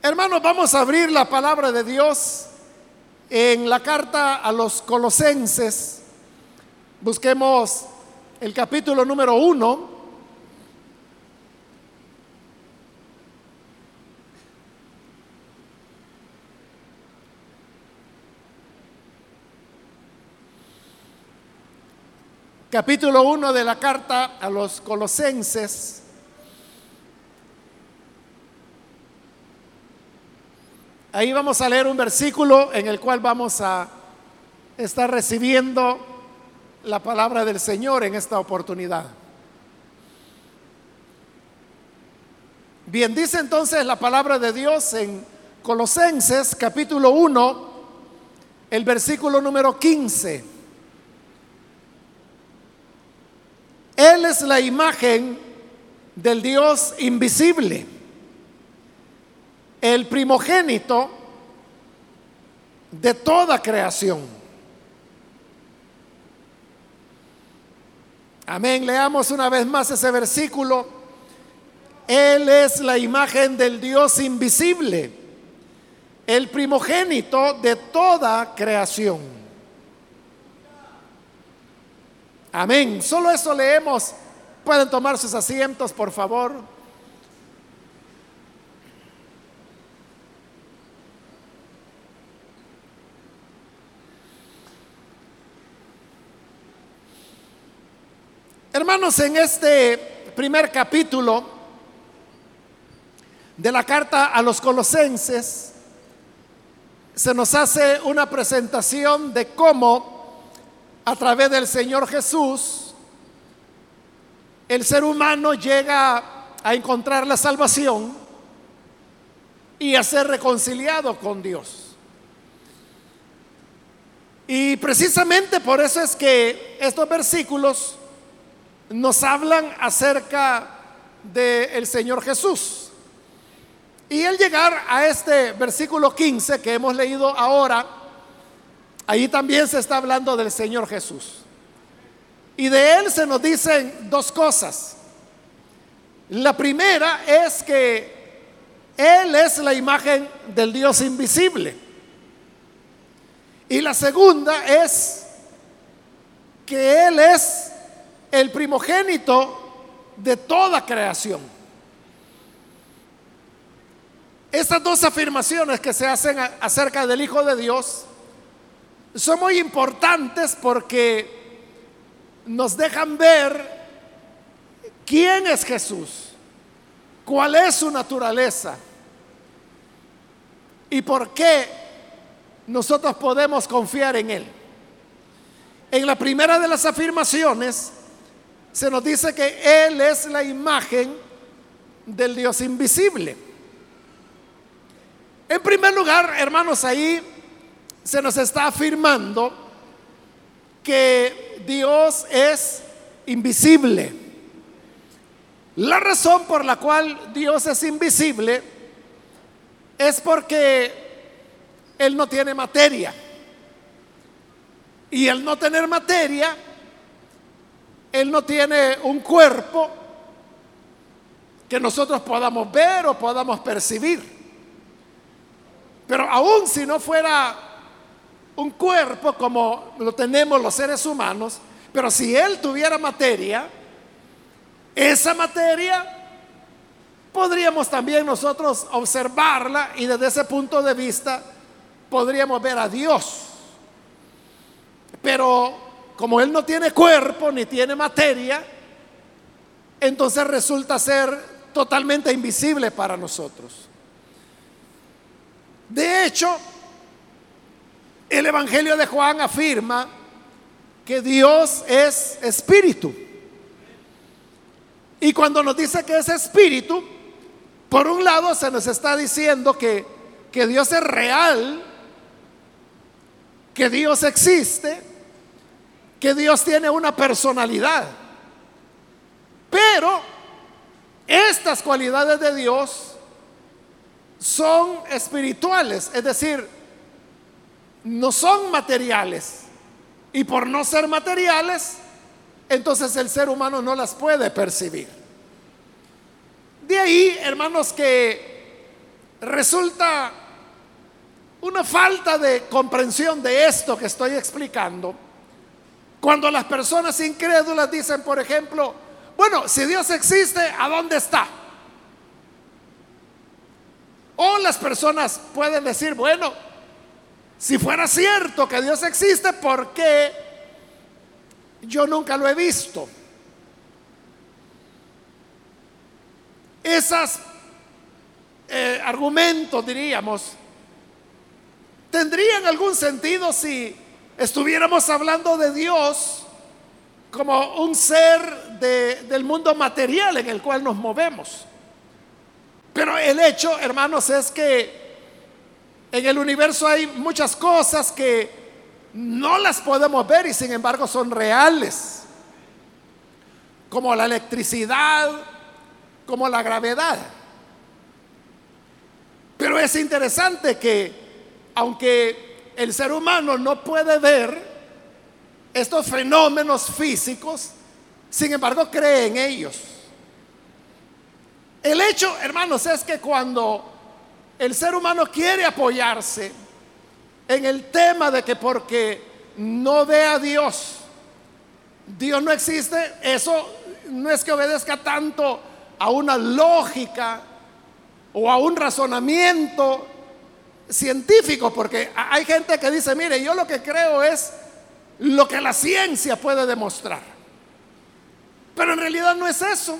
Hermanos, vamos a abrir la palabra de Dios en la carta a los colosenses. Busquemos el capítulo número uno. Capítulo 1 de la carta a los colosenses. Ahí vamos a leer un versículo en el cual vamos a estar recibiendo la palabra del Señor en esta oportunidad. Bien, dice entonces la palabra de Dios en Colosenses capítulo 1, el versículo número 15. Él es la imagen del Dios invisible, el primogénito de toda creación. Amén. Leamos una vez más ese versículo. Él es la imagen del Dios invisible, el primogénito de toda creación. Amén. Solo eso leemos. Pueden tomar sus asientos, por favor. Hermanos, en este primer capítulo de la carta a los colosenses, se nos hace una presentación de cómo a través del Señor Jesús el ser humano llega a encontrar la salvación y a ser reconciliado con Dios. Y precisamente por eso es que estos versículos nos hablan acerca del Señor Jesús. Y al llegar a este versículo 15 que hemos leído ahora, ahí también se está hablando del Señor Jesús. Y de Él se nos dicen dos cosas. La primera es que Él es la imagen del Dios invisible. Y la segunda es que Él es el primogénito de toda creación. Estas dos afirmaciones que se hacen acerca del Hijo de Dios son muy importantes porque nos dejan ver quién es Jesús, cuál es su naturaleza y por qué nosotros podemos confiar en Él. En la primera de las afirmaciones, se nos dice que Él es la imagen del Dios invisible. En primer lugar, hermanos, ahí se nos está afirmando que Dios es invisible. La razón por la cual Dios es invisible es porque Él no tiene materia. Y el no tener materia él no tiene un cuerpo que nosotros podamos ver o podamos percibir. Pero aún si no fuera un cuerpo como lo tenemos los seres humanos, pero si Él tuviera materia, esa materia podríamos también nosotros observarla y desde ese punto de vista podríamos ver a Dios. Pero como Él no tiene cuerpo ni tiene materia, entonces resulta ser totalmente invisible para nosotros. De hecho, el Evangelio de Juan afirma que Dios es espíritu. Y cuando nos dice que es espíritu, por un lado se nos está diciendo que, que Dios es real, que Dios existe, que Dios tiene una personalidad. Pero estas cualidades de Dios son espirituales, es decir, no son materiales. Y por no ser materiales, entonces el ser humano no las puede percibir. De ahí, hermanos, que resulta una falta de comprensión de esto que estoy explicando cuando las personas incrédulas dicen, por ejemplo, bueno, si Dios existe, ¿a dónde está? O las personas pueden decir, bueno, si fuera cierto que Dios existe, ¿por qué yo nunca lo he visto? Esos eh, argumentos, diríamos, tendrían algún sentido si estuviéramos hablando de Dios como un ser del mundo material en el cual nos movemos. Pero el hecho, hermanos, es que en el universo hay muchas cosas que no las podemos ver y sin embargo son reales, como la electricidad, como la gravedad. Pero es interesante que aunque el ser humano no puede ver estos fenómenos físicos, sin embargo cree en ellos. El hecho, hermanos, es que cuando el ser humano quiere apoyarse en el tema de que porque no ve a Dios, Dios no existe, eso no es que obedezca tanto a una lógica o a un razonamiento científico, porque hay gente que dice, mire, yo lo que creo es lo que la ciencia puede demostrar. Pero en realidad no es eso.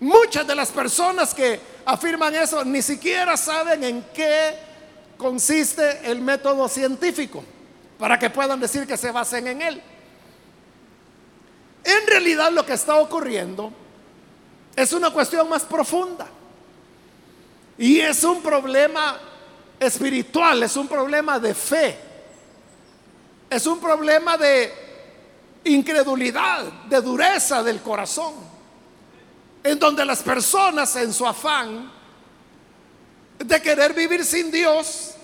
Muchas de las personas que afirman eso ni siquiera saben en qué consiste el método científico para que puedan decir que se basen en él. En realidad lo que está ocurriendo es una cuestión más profunda y es un problema espiritual, es un problema de fe, es un problema de incredulidad, de dureza del corazón en donde las personas en su afán de querer vivir sin Dios,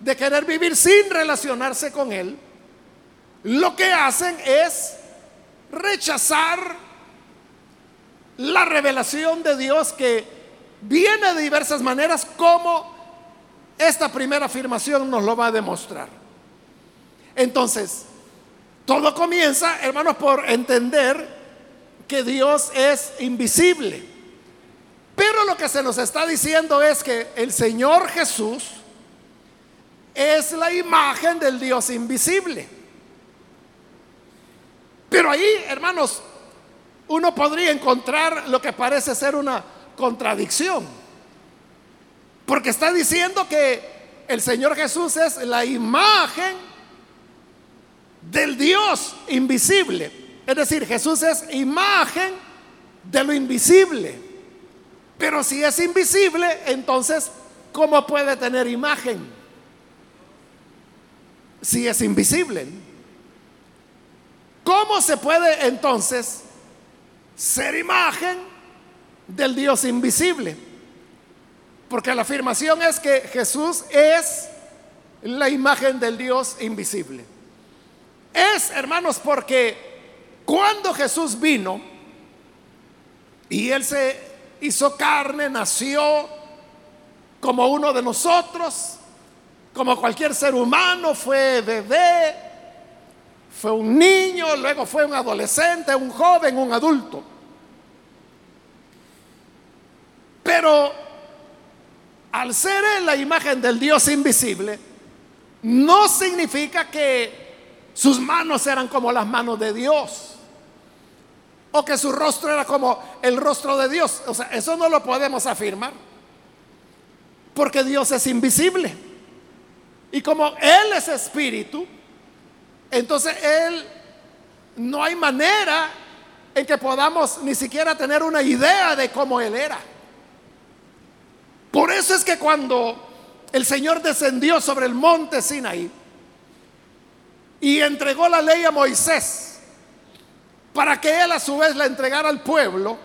de querer vivir sin relacionarse con Él, lo que hacen es rechazar la revelación de Dios que viene de diversas maneras, como esta primera afirmación nos lo va a demostrar. Entonces, todo comienza, hermanos, por entender que Dios es invisible. Pero lo que se nos está diciendo es que el Señor Jesús es la imagen del Dios invisible. Pero ahí, hermanos, uno podría encontrar lo que parece ser una contradicción. Porque está diciendo que el Señor Jesús es la imagen del Dios invisible. Es decir, Jesús es imagen de lo invisible. Pero si es invisible, entonces, ¿cómo puede tener imagen? Si es invisible. ¿Cómo se puede entonces ser imagen del Dios invisible? Porque la afirmación es que Jesús es la imagen del Dios invisible. Es, hermanos, porque cuando Jesús vino y Él se hizo carne, nació como uno de nosotros, como cualquier ser humano, fue bebé, fue un niño, luego fue un adolescente, un joven, un adulto. Pero al ser Él la imagen del Dios invisible, no significa que sus manos eran como las manos de Dios o que su rostro era como el rostro de Dios. O sea, eso no lo podemos afirmar. Porque Dios es invisible. Y como Él es espíritu, entonces Él no hay manera en que podamos ni siquiera tener una idea de cómo Él era. Por eso es que cuando el Señor descendió sobre el monte Sinaí y entregó la ley a Moisés, para que él a su vez la entregara al pueblo,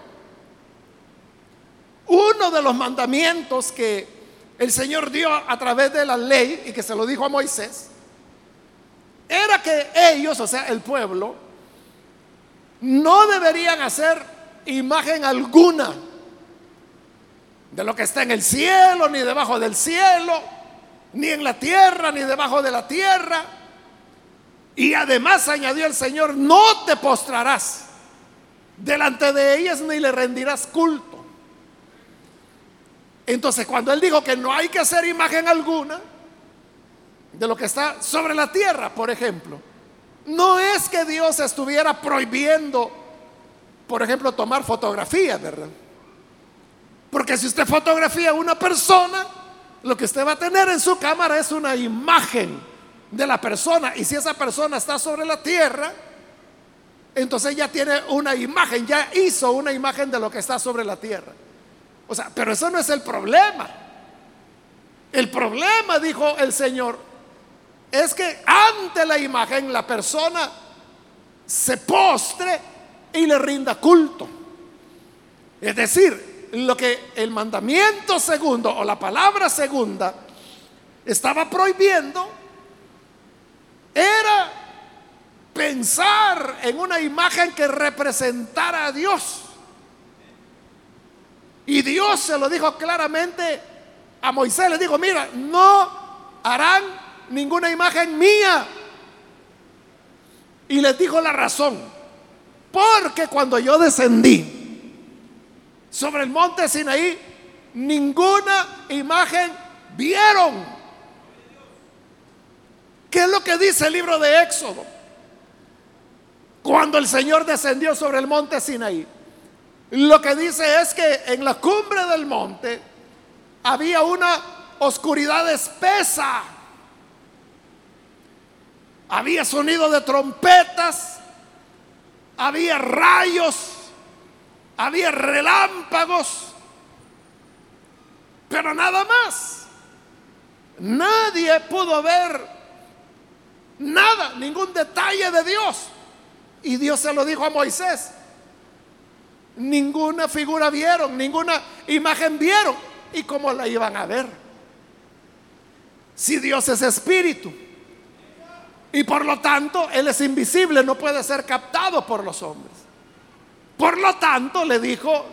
uno de los mandamientos que el Señor dio a través de la ley y que se lo dijo a Moisés, era que ellos, o sea, el pueblo, no deberían hacer imagen alguna de lo que está en el cielo, ni debajo del cielo, ni en la tierra, ni debajo de la tierra. Y además añadió el Señor, no te postrarás delante de ellas ni le rendirás culto. Entonces, cuando él dijo que no hay que hacer imagen alguna de lo que está sobre la tierra, por ejemplo, no es que Dios estuviera prohibiendo, por ejemplo, tomar fotografías, ¿verdad? Porque si usted fotografía a una persona, lo que usted va a tener en su cámara es una imagen de la persona. Y si esa persona está sobre la tierra, entonces ya tiene una imagen, ya hizo una imagen de lo que está sobre la tierra. O sea, pero eso no es el problema. El problema, dijo el Señor, es que ante la imagen la persona se postre y le rinda culto. Es decir, lo que el mandamiento segundo o la palabra segunda estaba prohibiendo era pensar en una imagen que representara a Dios. Y Dios se lo dijo claramente a Moisés, le dijo, mira, no harán ninguna imagen mía. Y les dijo la razón, porque cuando yo descendí sobre el monte Sinaí, ninguna imagen vieron. ¿Qué es lo que dice el libro de Éxodo? Cuando el Señor descendió sobre el monte Sinaí, lo que dice es que en la cumbre del monte había una oscuridad espesa. Había sonido de trompetas, había rayos, había relámpagos, pero nada más. Nadie pudo ver nada, ningún detalle de Dios. Y Dios se lo dijo a Moisés. Ninguna figura vieron, ninguna imagen vieron. ¿Y cómo la iban a ver? Si Dios es espíritu. Y por lo tanto, Él es invisible, no puede ser captado por los hombres. Por lo tanto, le dijo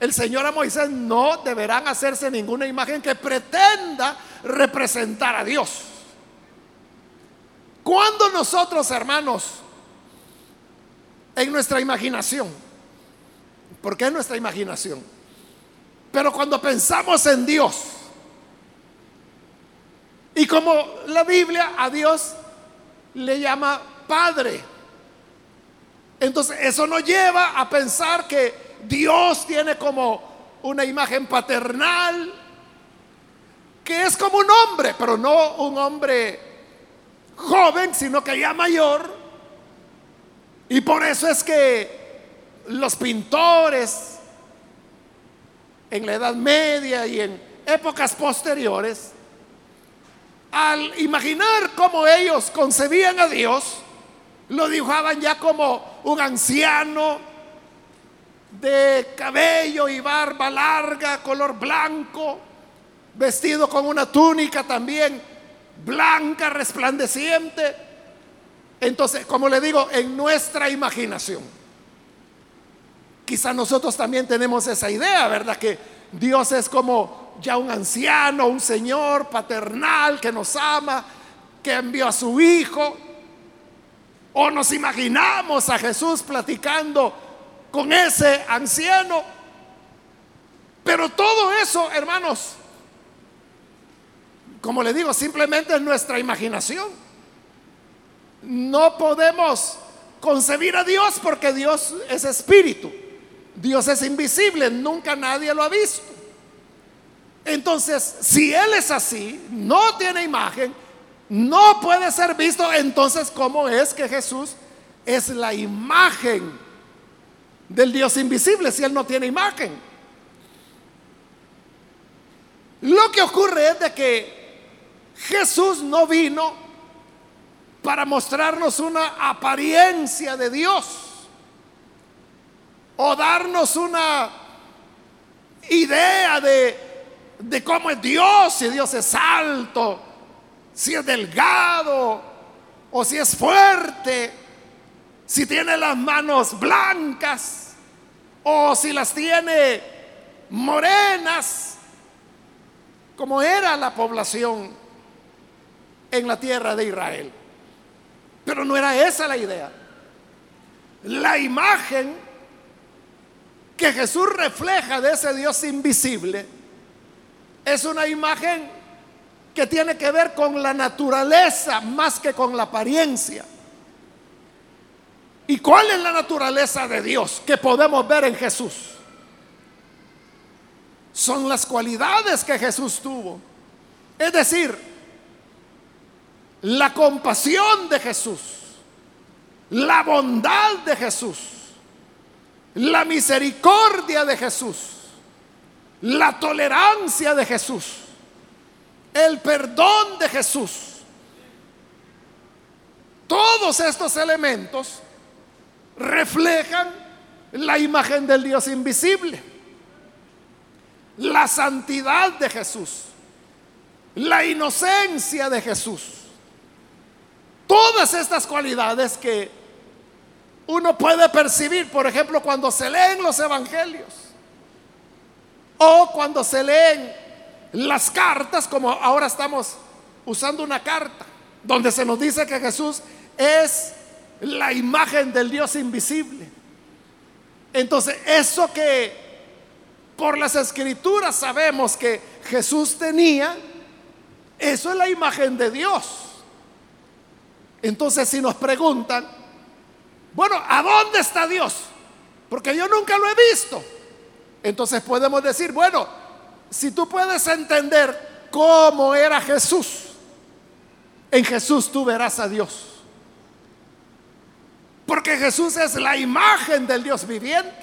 el Señor a Moisés, no deberán hacerse ninguna imagen que pretenda representar a Dios. Cuando nosotros, hermanos, en nuestra imaginación. Porque es nuestra imaginación. Pero cuando pensamos en Dios, y como la Biblia a Dios le llama Padre, entonces eso nos lleva a pensar que Dios tiene como una imagen paternal, que es como un hombre, pero no un hombre joven, sino que ya mayor, y por eso es que los pintores en la Edad Media y en épocas posteriores, al imaginar cómo ellos concebían a Dios, lo dibujaban ya como un anciano de cabello y barba larga, color blanco, vestido con una túnica también blanca, resplandeciente entonces, como le digo, en nuestra imaginación, quizá nosotros también tenemos esa idea, ¿verdad? Que Dios es como ya un anciano, un señor paternal que nos ama, que envió a su hijo. O nos imaginamos a Jesús platicando con ese anciano. Pero todo eso, hermanos, como le digo, simplemente es nuestra imaginación. No podemos concebir a Dios porque Dios es espíritu. Dios es invisible, nunca nadie lo ha visto. Entonces, si Él es así, no tiene imagen, no puede ser visto, entonces, ¿cómo es que Jesús es la imagen del Dios invisible si Él no tiene imagen? Lo que ocurre es de que Jesús no vino para mostrarnos una apariencia de Dios o darnos una idea de, cómo es Dios, si Dios es alto, si es delgado o si es fuerte, si tiene las manos blancas o si las tiene morenas como era la población en la tierra de Israel. Pero no era esa la idea. La imagen que Jesús refleja de ese Dios invisible es una imagen que tiene que ver con la naturaleza más que con la apariencia. ¿Y cuál es la naturaleza de Dios que podemos ver en Jesús? Son las cualidades que Jesús tuvo. Es decir, la compasión de Jesús, la bondad de Jesús, la misericordia de Jesús, la tolerancia de Jesús, el perdón de Jesús. Todos estos elementos reflejan la imagen del Dios invisible, la santidad de Jesús, la inocencia de Jesús. Todas estas cualidades que uno puede percibir, por ejemplo, cuando se leen los evangelios o cuando se leen las cartas, como ahora estamos usando una carta, donde se nos dice que Jesús es la imagen del Dios invisible. Entonces, eso que por las escrituras sabemos que Jesús tenía, eso es la imagen de Dios. Entonces, si nos preguntan, bueno, ¿a dónde está Dios? Porque yo nunca lo he visto. Entonces podemos decir, bueno, si tú puedes entender cómo era Jesús, en Jesús tú verás a Dios. Porque Jesús es la imagen del Dios viviente.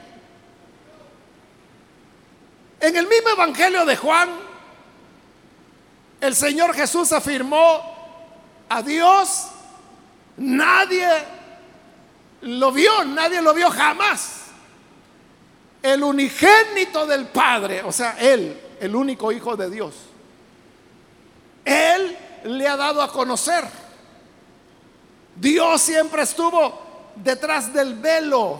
En el mismo Evangelio de Juan, el Señor Jesús afirmó a Dios, nadie lo vio, nadie lo vio jamás. El unigénito del Padre, o sea, Él, el único Hijo de Dios. Él le ha dado a conocer. Dios siempre estuvo detrás del velo,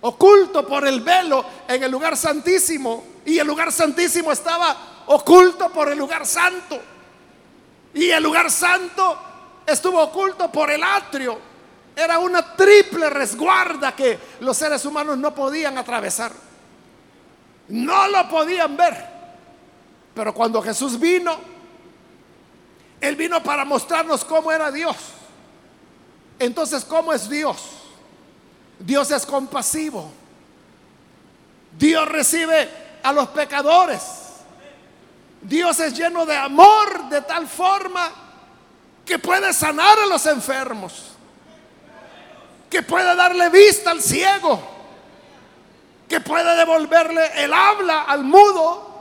oculto por el velo en el lugar santísimo. Y el lugar santísimo estaba oculto por el lugar santo. Y el lugar santo estuvo oculto por el atrio. Era una triple resguarda que los seres humanos no podían atravesar. No lo podían ver. Pero cuando Jesús vino, Él vino para mostrarnos cómo era Dios. Entonces, ¿cómo es Dios? Dios es compasivo. Dios recibe a los pecadores. Dios es lleno de amor de tal forma que puede sanar a los enfermos, que puede darle vista al ciego, que puede devolverle el habla al mudo,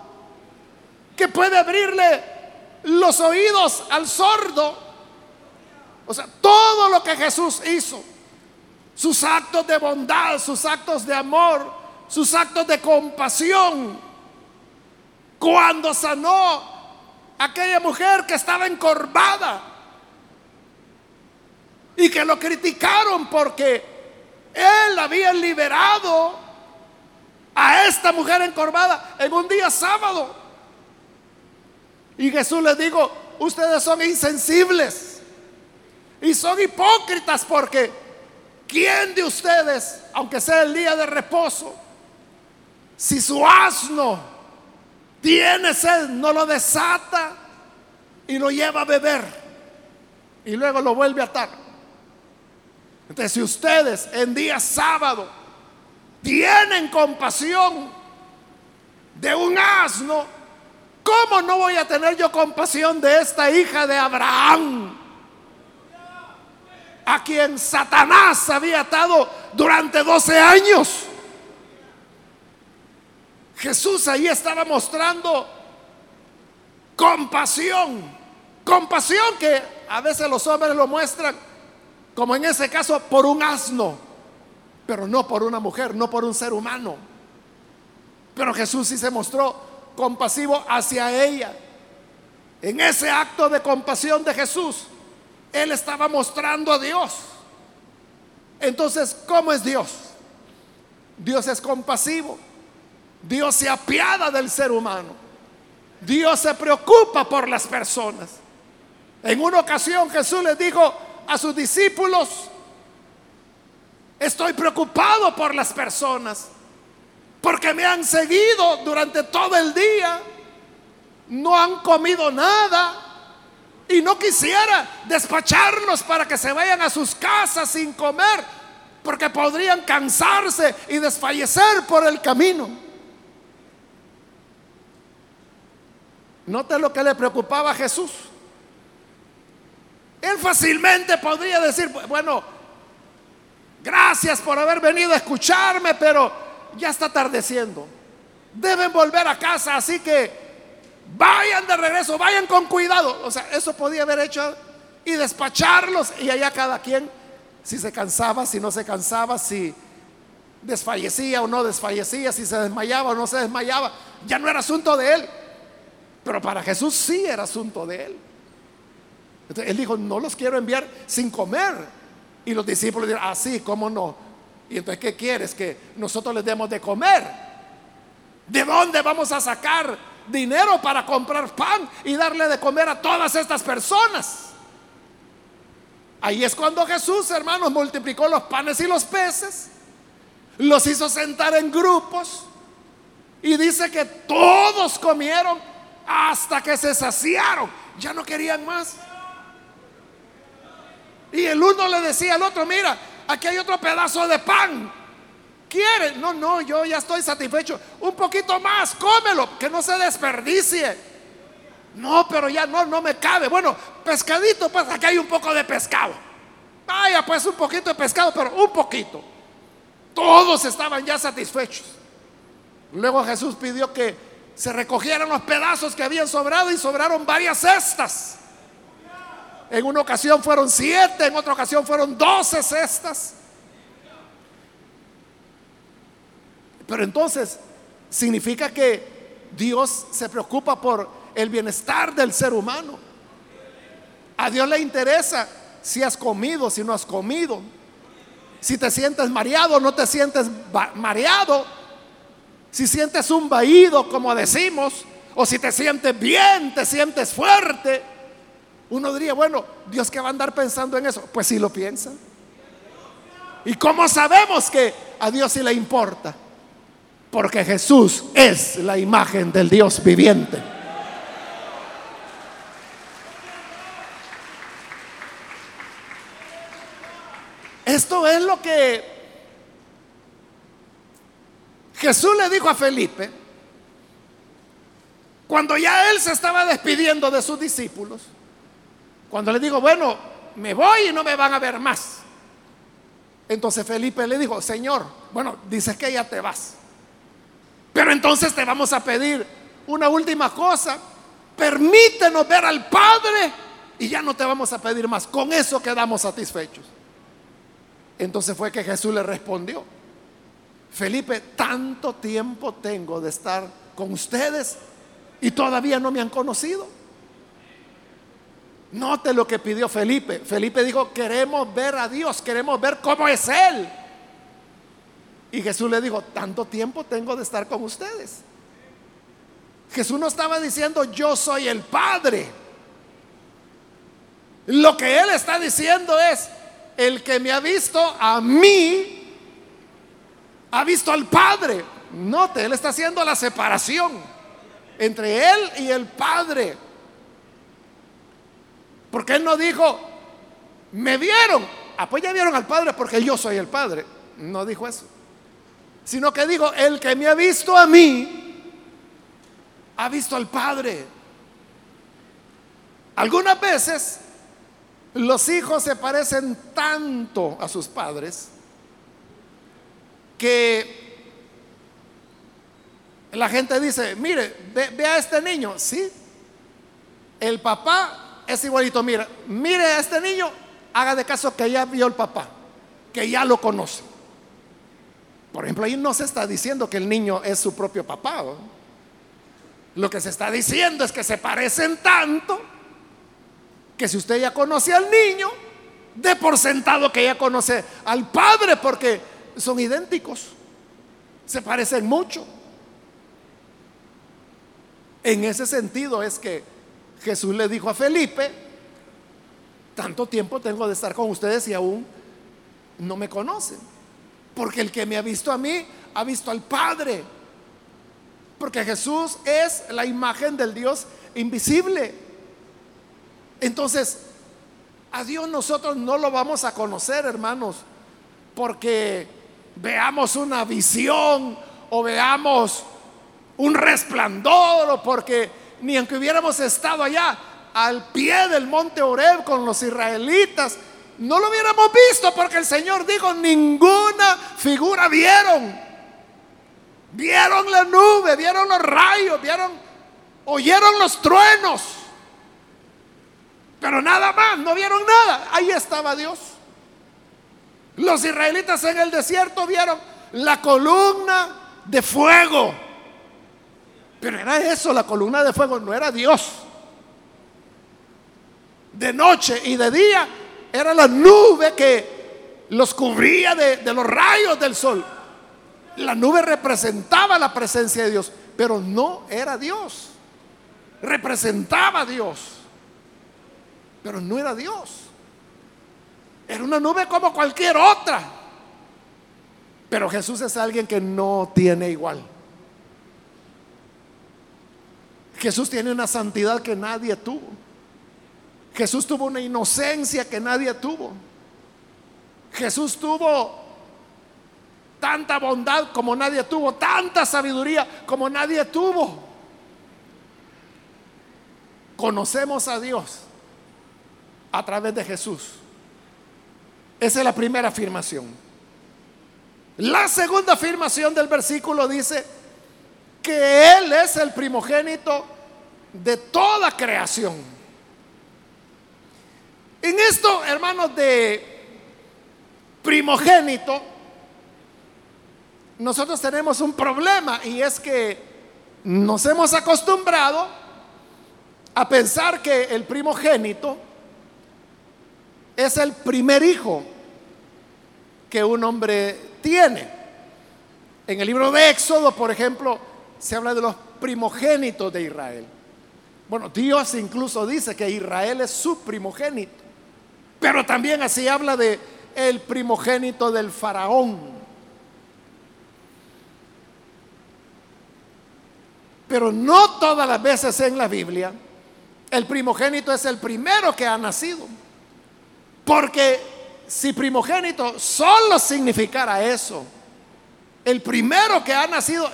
que puede abrirle los oídos al sordo o sea, todo lo que Jesús hizo, sus actos de bondad, sus actos de amor, sus actos de compasión, cuando sanó a aquella mujer que estaba encorvada y que lo criticaron porque él había liberado a esta mujer encorvada en un día sábado. Y Jesús les dijo, ustedes son insensibles. Y son hipócritas porque ¿quién de ustedes, aunque sea el día de reposo, si su asno tiene sed, no lo desata y lo lleva a beber y luego lo vuelve a atar? Entonces, si ustedes en día sábado tienen compasión de un asno, ¿cómo no voy a tener yo compasión de esta hija de Abraham? a quien Satanás había atado durante 12 años. Jesús ahí estaba mostrando compasión, compasión que a veces los hombres lo muestran, como en ese caso, por un asno, pero no por una mujer, no por un ser humano. Pero Jesús sí se mostró compasivo hacia ella. En ese acto de compasión de Jesús, él estaba mostrando a Dios. Entonces, ¿cómo es Dios? Dios es compasivo. Dios se apiada del ser humano. Dios se preocupa por las personas. En una ocasión Jesús les dijo a sus discípulos, estoy preocupado por las personas, porque me han seguido durante todo el día, no han comido nada y no quisiera despacharlos para que se vayan a sus casas sin comer, porque podrían cansarse y desfallecer por el camino. Note lo que le preocupaba a Jesús. Él fácilmente podría decir, bueno, gracias por haber venido a escucharme, pero ya está atardeciendo. Deben volver a casa, así que vayan de regreso, vayan con cuidado. O sea, eso podía haber hecho y despacharlos y allá cada quien, si se cansaba, si no se cansaba, si desfallecía o no desfallecía, si se desmayaba o no se desmayaba, ya no era asunto de él. Pero para Jesús sí era asunto de él. Entonces, él dijo, no los quiero enviar sin comer. Y los discípulos dijeron, ah, sí, ¿cómo no? Y entonces, ¿qué quieres? Que nosotros les demos de comer. ¿De dónde vamos a sacar dinero para comprar pan y darle de comer a todas estas personas? Ahí es cuando Jesús, hermanos, multiplicó los panes y los peces, los hizo sentar en grupos y dice que todos comieron hasta que se saciaron. Ya no querían más. Y el uno le decía al otro, mira, aquí hay otro pedazo de pan. ¿Quiere? No, no, yo ya estoy satisfecho. Un poquito más, cómelo, que no se desperdicie. No, pero ya no, no me cabe. Bueno, pescadito, pues aquí hay un poco de pescado. Vaya, pues un poquito de pescado, pero un poquito. Todos estaban ya satisfechos. Luego Jesús pidió que se recogieron los pedazos que habían sobrado y sobraron varias cestas. En una ocasión fueron siete, en otra ocasión fueron doce cestas. Pero entonces significa que Dios se preocupa por el bienestar del ser humano. A Dios le interesa si has comido, si no has comido. Si te sientes mareado, no te sientes mareado si sientes un vaído, como decimos, o si te sientes bien, te sientes fuerte, uno diría, bueno, Dios que va a andar pensando en eso. Pues si lo piensa. ¿Y cómo sabemos que a Dios sí le importa? Porque Jesús es la imagen del Dios viviente. Esto es lo que Jesús le dijo a Felipe, cuando ya él se estaba despidiendo de sus discípulos, cuando le digo, bueno, me voy y no me van a ver más. Entonces Felipe le dijo, Señor, bueno, dices que ya te vas. Pero entonces te vamos a pedir una última cosa. Permítenos ver al Padre y ya no te vamos a pedir más. Con eso quedamos satisfechos. Entonces fue que Jesús le respondió. Felipe, tanto tiempo tengo de estar con ustedes y todavía no me han conocido. Note lo que pidió Felipe. Felipe dijo, queremos ver a Dios, queremos ver cómo es Él. Y Jesús le dijo, tanto tiempo tengo de estar con ustedes. Jesús no estaba diciendo, yo soy el Padre. Lo que Él está diciendo es, el que me ha visto a mí, ha visto al Padre. Note, Él está haciendo la separación entre Él y el Padre. Porque Él no dijo, me vieron. Ah, pues ya vieron al Padre porque yo soy el Padre. No dijo eso. Sino que dijo, el que me ha visto a mí, ha visto al Padre. Algunas veces los hijos se parecen tanto a sus padres que la gente dice, mire, ve, a este niño, sí, el papá es igualito, mira, mire a este niño, haga de caso que ya vio el papá, que ya lo conoce. Por ejemplo, ahí no se está diciendo que el niño es su propio papá. Lo que se está diciendo es que se parecen tanto que si usted ya conoce al niño, de por sentado que ya conoce al padre, porque son idénticos, se parecen mucho. En ese sentido es que Jesús le dijo a Felipe, tanto tiempo tengo de estar con ustedes y aún no me conocen. Porque el que me ha visto a mí, ha visto al Padre. Porque Jesús es la imagen del Dios invisible. Entonces, a Dios nosotros no lo vamos a conocer, hermanos, porque veamos una visión o veamos un resplandor o porque ni aunque hubiéramos estado allá al pie del monte Oreb con los israelitas, no lo hubiéramos visto porque el Señor dijo, ninguna figura vieron. Vieron la nube, vieron los rayos, vieron, oyeron los truenos. Pero nada más, no vieron nada. Ahí estaba Dios. Los israelitas en el desierto vieron la columna de fuego. Pero era eso, la columna de fuego, no era Dios. De noche y de día era la nube que los cubría de, de los rayos del sol. La nube representaba la presencia de Dios, pero no era Dios. Representaba Dios, pero no era Dios. Era una nube como cualquier otra. Pero Jesús es alguien que no tiene igual. Jesús tiene una santidad que nadie tuvo. Jesús tuvo una inocencia que nadie tuvo. Jesús tuvo tanta bondad como nadie tuvo, tanta sabiduría como nadie tuvo. Conocemos a Dios a través de Jesús. Esa es la primera afirmación. La segunda afirmación del versículo dice que Él es el primogénito de toda creación. En esto, hermanos, de primogénito, nosotros tenemos un problema y es que nos hemos acostumbrado a pensar que el primogénito es el primer hijo que un hombre tiene. En el libro de Éxodo, por ejemplo, se habla de los primogénitos de Israel. Bueno, Dios incluso dice que Israel es su primogénito. Pero también así habla de el primogénito del faraón. Pero no todas las veces en la Biblia el primogénito es el primero que ha nacido. Porque si primogénito solo significara eso, el primero que ha nacido,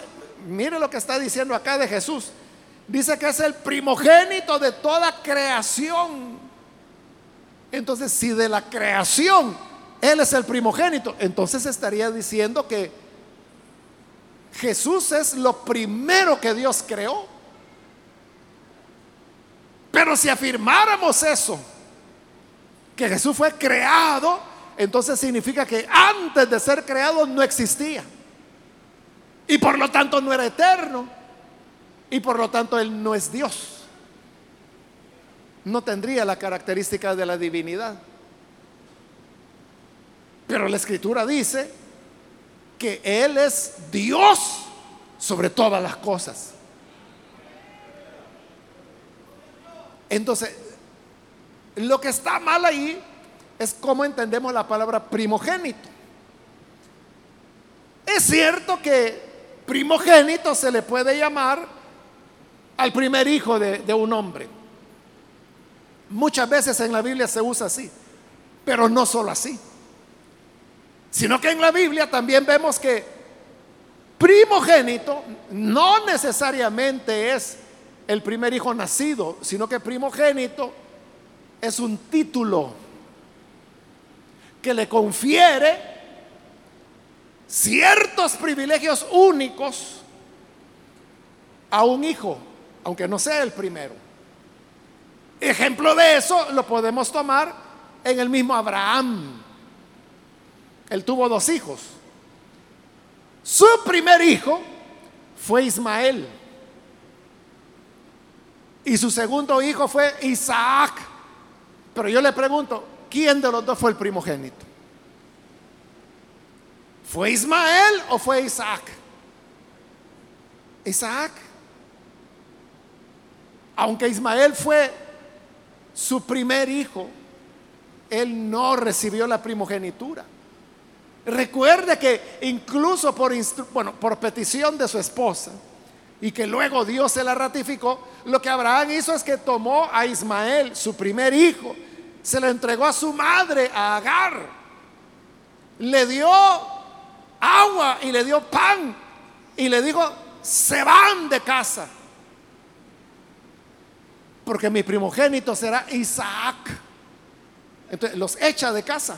mire lo que está diciendo acá de Jesús, dice que es el primogénito de toda creación. Entonces, si de la creación Él es el primogénito, entonces estaría diciendo que Jesús es lo primero que Dios creó. Pero si afirmáramos eso, que Jesús fue creado, entonces significa que antes de ser creado no existía. Y por lo tanto no era eterno. Y por lo tanto Él no es Dios. No tendría la característica de la divinidad. Pero la escritura dice que Él es Dios sobre todas las cosas. Entonces, lo que está mal ahí es cómo entendemos la palabra primogénito. Es cierto que primogénito se le puede llamar al primer hijo de, un hombre. Muchas veces en la Biblia se usa así, pero no solo así, sino que en la Biblia también vemos que primogénito no necesariamente es el primer hijo nacido, sino que primogénito es un título que le confiere ciertos privilegios únicos a un hijo, aunque no sea el primero. Ejemplo de eso lo podemos tomar en el mismo Abraham. Él tuvo dos hijos. Su primer hijo fue Ismael. Y su segundo hijo fue Isaac. Pero yo le pregunto, ¿quién de los dos fue el primogénito? ¿Fue Ismael o fue Isaac? Isaac. Aunque Ismael fue su primer hijo, él no recibió la primogenitura. Recuerde que incluso por, bueno, por petición de su esposa, y que luego Dios se la ratificó, lo que Abraham hizo es que tomó a Ismael, su primer hijo, se lo entregó a su madre, a Agar, le dio agua y le dio pan y le dijo, se van de casa, porque mi primogénito será Isaac. Entonces los echa de casa.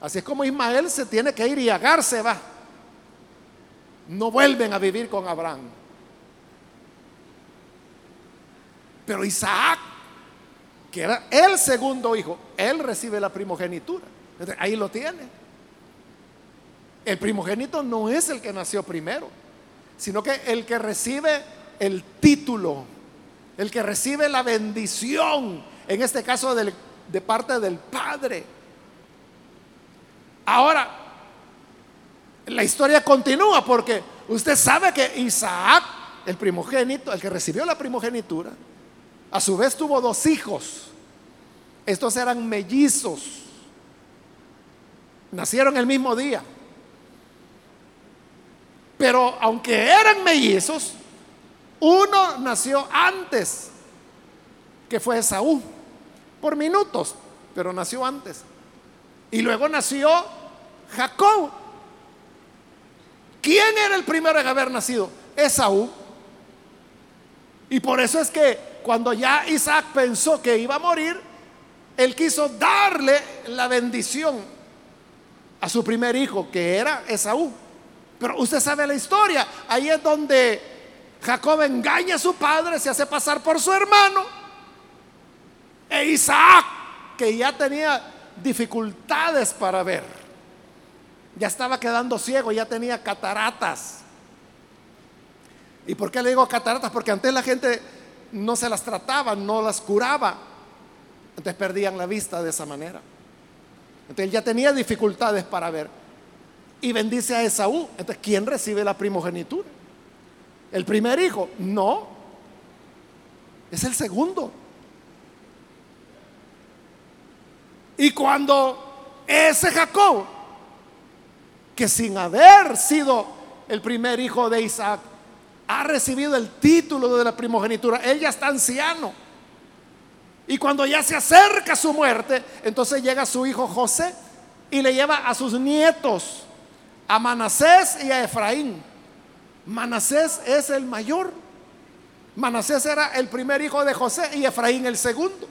Así es como Ismael se tiene que ir y Agar se va no vuelven a vivir con Abraham. Pero Isaac, que era el segundo hijo, él recibe la primogenitura. ahí lo tiene. El primogénito no es el que nació primero, sino que el que recibe el título, el que recibe la bendición, en este caso de parte del Padre. Ahora, la historia continúa porque usted sabe que Isaac, el primogénito, el que recibió la primogenitura, a su vez tuvo dos hijos. Estos eran mellizos. Nacieron el mismo día. Pero aunque eran mellizos, uno nació antes, que fue Esaú, por minutos, pero nació antes. Y luego nació Jacob, ¿Quién era el primero en haber nacido? Esaú. Y por eso es que cuando ya Isaac pensó que iba a morir, él quiso darle la bendición a su primer hijo, que era Esaú. Pero usted sabe la historia. Ahí es donde Jacob engaña a su padre, se hace pasar por su hermano. E Isaac, que ya tenía dificultades para ver ya estaba quedando ciego, ya tenía cataratas. ¿Y por qué le digo cataratas? Porque antes la gente no se las trataba, no las curaba. Entonces perdían la vista de esa manera. Entonces él ya tenía dificultades para ver. Y bendice a Esaú. Entonces, ¿quién recibe la primogenitura? ¿El primer hijo? No. Es el segundo. Y cuando ese Jacob que sin haber sido el primer hijo de Isaac, ha recibido el título de la primogenitura. Él ya está anciano. Y cuando ya se acerca su muerte, entonces llega su hijo José y le lleva a sus nietos, a Manasés y a Efraín. Manasés es el mayor. Manasés era el primer hijo de José y Efraín el segundo.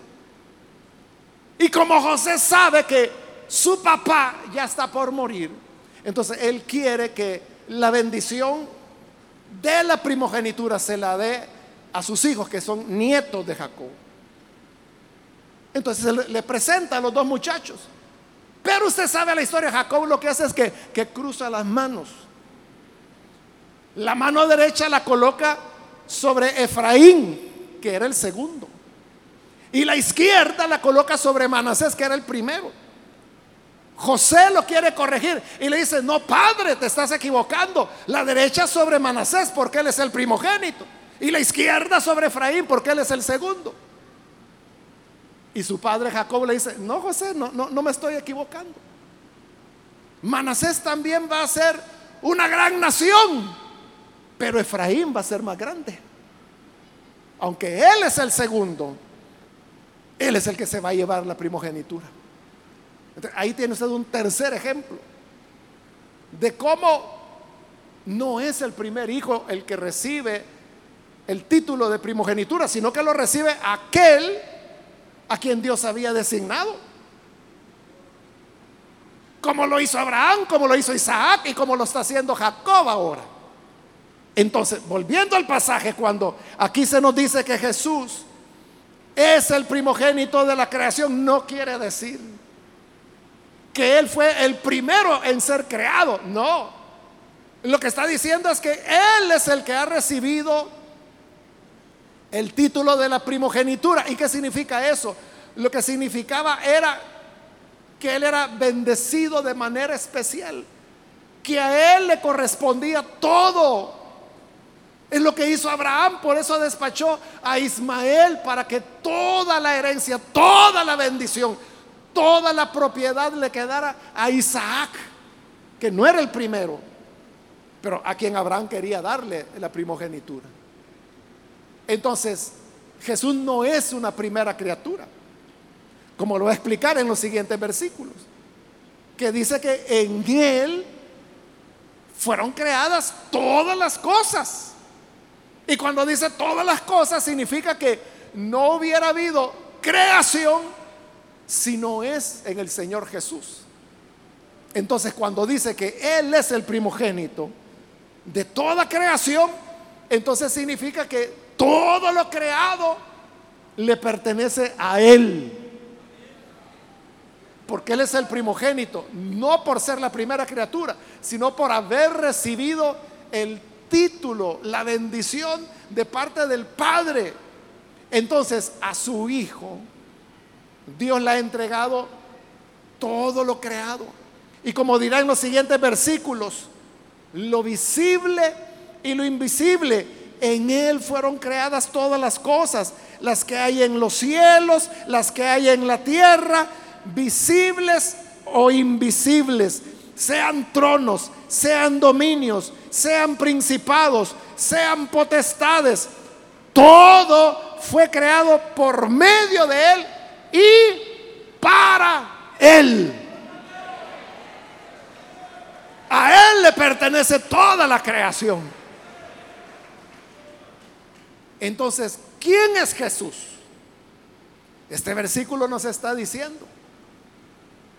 Y como José sabe que su papá ya está por morir, entonces Él quiere que la bendición de la primogenitura se la dé a sus hijos, que son nietos de Jacob. Entonces le presenta a los dos muchachos. Pero usted sabe la historia, Jacob lo que hace es que, que cruza las manos. La mano derecha la coloca sobre Efraín, que era el segundo. Y la izquierda la coloca sobre Manasés, que era el primero. José lo quiere corregir y le dice, no, padre, te estás equivocando. La derecha sobre Manasés porque él es el primogénito. Y la izquierda sobre Efraín porque él es el segundo. Y su padre Jacob le dice, no, José, no, no, no me estoy equivocando. Manasés también va a ser una gran nación, pero Efraín va a ser más grande. Aunque él es el segundo, él es el que se va a llevar la primogenitura. Ahí tiene usted un tercer ejemplo de cómo no es el primer hijo el que recibe el título de primogenitura, sino que lo recibe aquel a quien Dios había designado. Como lo hizo Abraham, como lo hizo Isaac y como lo está haciendo Jacob ahora. Entonces, volviendo al pasaje, cuando aquí se nos dice que Jesús es el primogénito de la creación, no quiere decir que Él fue el primero en ser creado. No. Lo que está diciendo es que Él es el que ha recibido el título de la primogenitura. ¿Y qué significa eso? Lo que significaba era que Él era bendecido de manera especial, que a Él le correspondía todo Es lo que hizo Abraham, por eso despachó a Ismael para que toda la herencia, toda la bendición, toda la propiedad le quedara a Isaac, que no era el primero, pero a quien Abraham quería darle la primogenitura. Entonces, Jesús no es una primera criatura, como lo va a explicar en los siguientes versículos, que dice que en Él fueron creadas todas las cosas y cuando dice todas las cosas, significa que no hubiera habido creación si no es en el Señor Jesús. Entonces, cuando dice que Él es el primogénito de toda creación, entonces significa que todo lo creado le pertenece a Él. Porque Él es el primogénito, no por ser la primera criatura, sino por haber recibido el título, la bendición de parte del Padre. Entonces a su Hijo, Dios le ha entregado todo lo creado. Y como dirá en los siguientes versículos, lo visible y lo invisible, en Él fueron creadas todas las cosas, las que hay en los cielos, las que hay en la tierra, visibles o invisibles sean tronos, sean dominios, sean principados, sean potestades. Todo fue creado por medio de Él y para Él. A Él le pertenece toda la creación. Entonces, ¿quién es Jesús? Este versículo nos está diciendo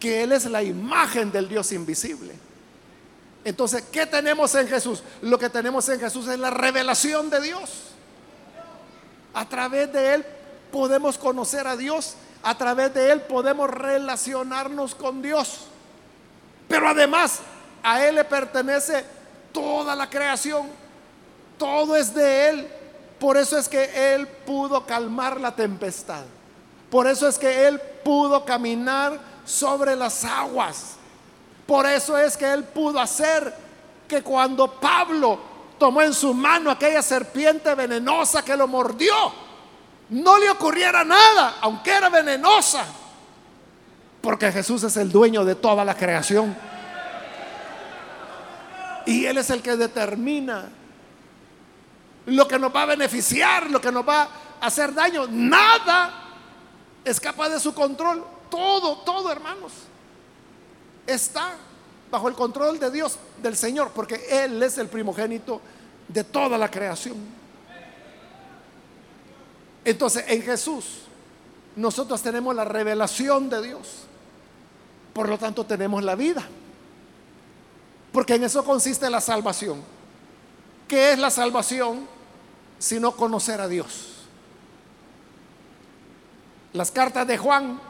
que Él es la imagen del Dios invisible. Entonces, ¿qué tenemos en Jesús? Lo que tenemos en Jesús es la revelación de Dios. A través de Él podemos conocer a Dios, a través de Él podemos relacionarnos con Dios. Pero además, a Él le pertenece toda la creación, todo es de Él. Por eso es que Él pudo calmar la tempestad. Por eso es que Él pudo caminar sobre las aguas. Por eso es que él pudo hacer que cuando Pablo tomó en su mano aquella serpiente venenosa que lo mordió, no le ocurriera nada, aunque era venenosa. Porque Jesús es el dueño de toda la creación. Y Él es el que determina lo que nos va a beneficiar, lo que nos va a hacer daño. Nada escapa de su control. Todo, todo, hermanos, está bajo el control de Dios, del Señor, porque Él es el primogénito de toda la creación. Entonces, en Jesús, nosotros tenemos la revelación de Dios. Por lo tanto, tenemos la vida. Porque en eso consiste la salvación. ¿Qué es la salvación? Sino conocer a Dios. Las cartas de Juan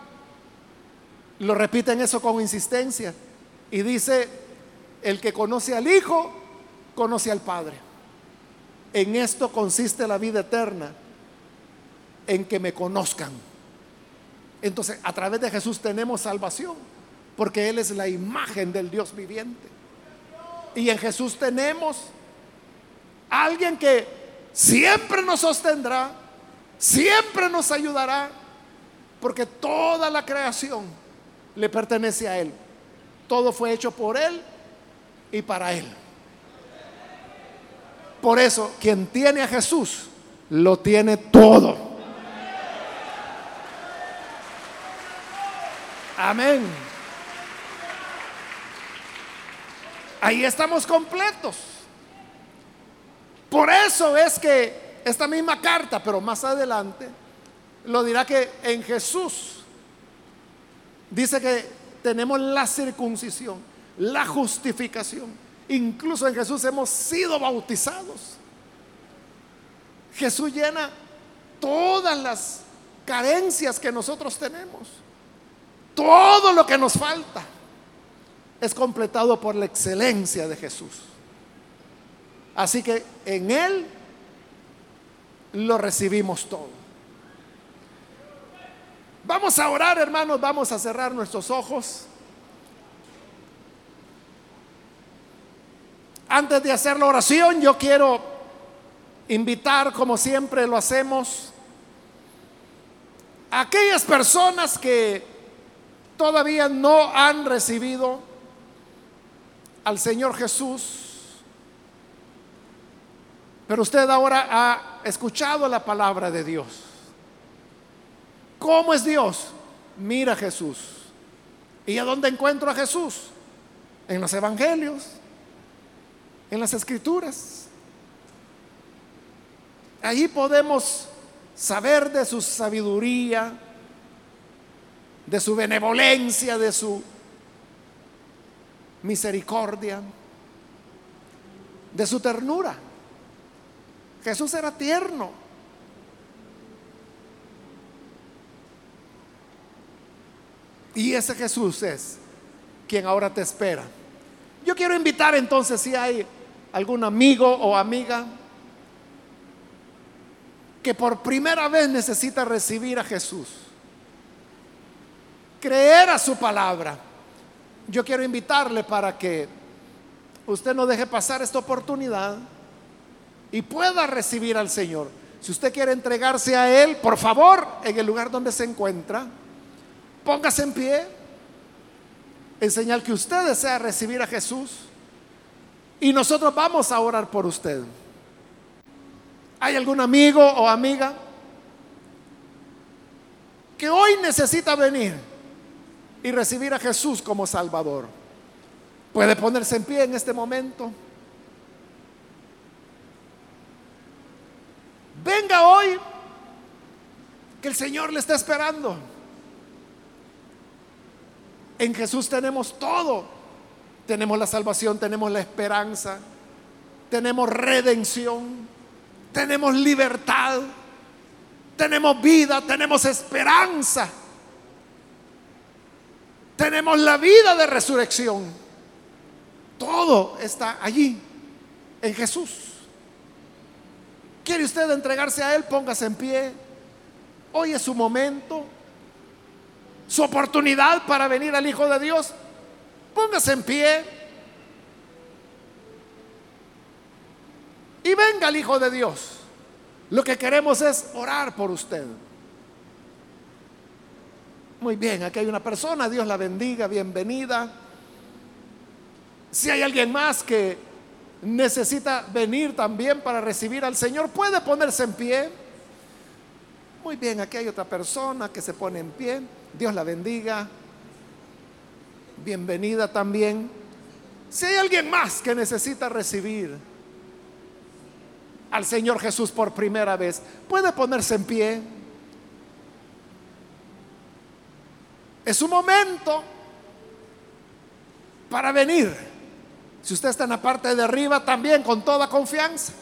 lo repiten eso con insistencia. Y dice, el que conoce al Hijo, conoce al Padre. En esto consiste la vida eterna, en que me conozcan. Entonces, a través de Jesús tenemos salvación, porque Él es la imagen del Dios viviente. Y en Jesús tenemos alguien que siempre nos sostendrá, siempre nos ayudará, porque toda la creación le pertenece a Él. Todo fue hecho por Él y para Él. Por eso, quien tiene a Jesús, lo tiene todo. Amén. Ahí estamos completos. Por eso es que esta misma carta, pero más adelante, lo dirá que en Jesús Dice que tenemos la circuncisión, la justificación. Incluso en Jesús hemos sido bautizados. Jesús llena todas las carencias que nosotros tenemos. Todo lo que nos falta es completado por la excelencia de Jesús. Así que en Él lo recibimos todo. Vamos a orar, hermanos, vamos a cerrar nuestros ojos. Antes de hacer la oración, yo quiero invitar, como siempre lo hacemos, a aquellas personas que todavía no han recibido al Señor Jesús, pero usted ahora ha escuchado la palabra de Dios. ¿Cómo es Dios? Mira a Jesús. ¿Y a dónde encuentro a Jesús? En los evangelios, en las escrituras. Allí podemos saber de su sabiduría, de su benevolencia, de su misericordia, de su ternura. Jesús era tierno. Y ese Jesús es quien ahora te espera. Yo quiero invitar entonces si hay algún amigo o amiga que por primera vez necesita recibir a Jesús, creer a su palabra. Yo quiero invitarle para que usted no deje pasar esta oportunidad y pueda recibir al Señor. Si usted quiere entregarse a Él, por favor, en el lugar donde se encuentra, póngase en pie, en señal que usted desea recibir a Jesús y nosotros vamos a orar por usted. ¿Hay algún amigo o amiga que hoy necesita venir y recibir a Jesús como Salvador? Puede ponerse en pie en este momento. Venga hoy, que el Señor le está esperando. En Jesús tenemos todo. Tenemos la salvación, tenemos la esperanza, tenemos redención, tenemos libertad, tenemos vida, tenemos esperanza, tenemos la vida de resurrección. Todo está allí, en Jesús. ¿Quiere usted entregarse a Él? Póngase en pie. Hoy es su momento, su oportunidad para venir al Hijo de Dios. Póngase en pie. Y venga el Hijo de Dios. Lo que queremos es orar por usted. Muy bien, aquí hay una persona, Dios la bendiga, bienvenida. Si hay alguien más que necesita venir también para recibir al Señor, puede ponerse en pie. Muy bien, aquí hay otra persona que se pone en pie. Dios la bendiga. Bienvenida también. Si hay alguien más que necesita recibir al Señor Jesús por primera vez, puede ponerse en pie. Es un momento para venir si usted está en la parte de arriba, también con toda confianza.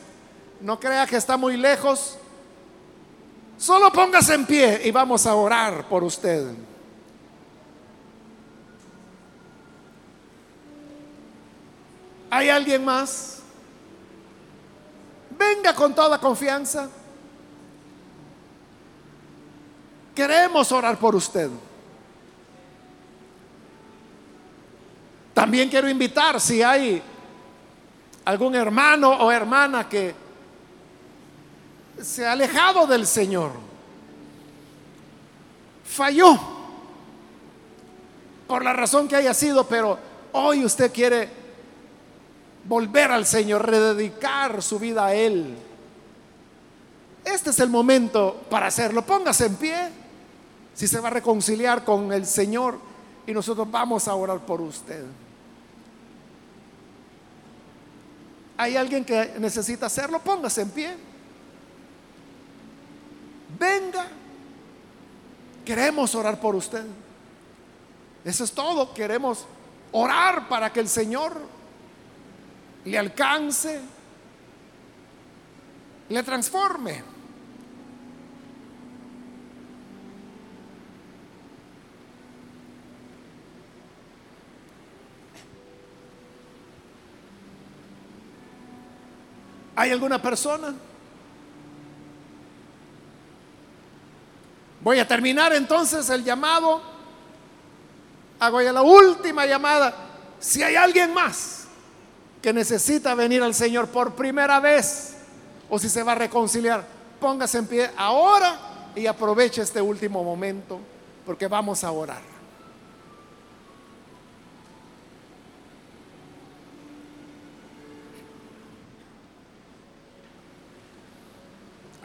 No crea que está muy lejos. Solo póngase en pie y vamos a orar por usted. ¿Hay alguien más? Venga con toda confianza. Queremos orar por usted. También quiero invitar si hay algún hermano o hermana que se ha alejado del Señor, falló por la razón que haya sido, pero hoy usted quiere volver al Señor, rededicar su vida a Él. Este es el momento para hacerlo. Póngase en pie si se va a reconciliar con el Señor y nosotros vamos a orar por usted. ¿Hay alguien que necesita hacerlo? Póngase en pie. Venga. Queremos orar por usted. Eso es todo. Queremos orar para que el Señor le alcance, le transforme. ¿Hay alguna persona? Voy a terminar entonces el llamado. Hago ya la última llamada. Si hay alguien más que necesita venir al Señor por primera vez, o si se va a reconciliar, póngase en pie ahora y aproveche este último momento porque vamos a orar.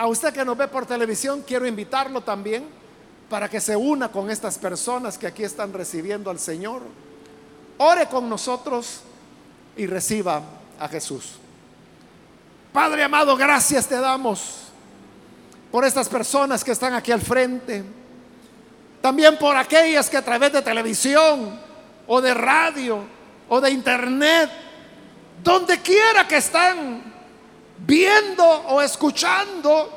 A usted que nos ve por televisión, quiero invitarlo también para que se una con estas personas que aquí están recibiendo al Señor. Ore con nosotros y reciba a Jesús. Padre amado, gracias te damos por estas personas que están aquí al frente. También por aquellas que a través de televisión o de radio o de internet, donde quiera que están viendo o escuchando,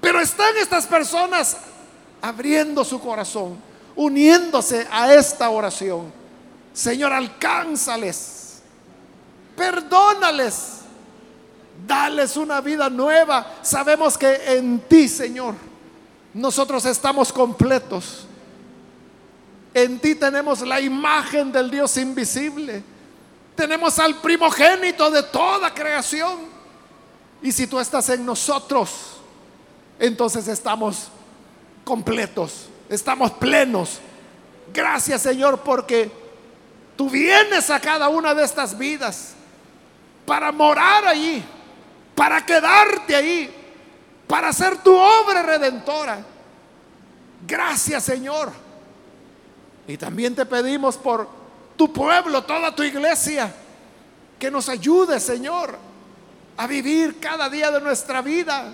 pero están estas personas abriendo su corazón, uniéndose a esta oración. Señor, alcánzales, perdónales, dales una vida nueva. Sabemos que en ti, Señor, nosotros estamos completos. En ti tenemos la imagen del Dios invisible. Tenemos al primogénito de toda creación. Y si tú estás en nosotros, entonces estamos completos, estamos plenos. Gracias Señor porque tú vienes a cada una de estas vidas para morar allí, para quedarte ahí, para hacer tu obra redentora. Gracias Señor. Y también te pedimos por tu pueblo, toda tu iglesia, que nos ayude Señor a vivir cada día de nuestra vida,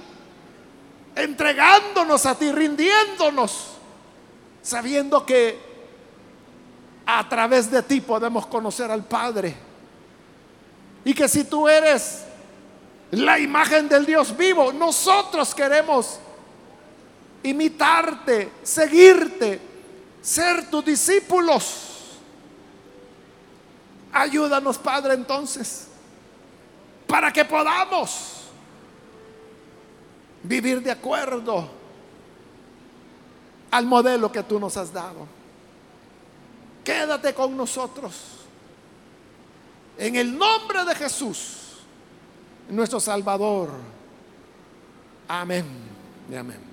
entregándonos a ti, rindiéndonos, sabiendo que a través de ti podemos conocer al Padre. Y que si tú eres la imagen del Dios vivo. Nosotros queremos imitarte, seguirte, ser tus discípulos. Ayúdanos, Padre, entonces, para que podamos vivir de acuerdo al modelo que tú nos has dado. Quédate con nosotros. En el nombre de Jesús nuestro Salvador. Amén y amén.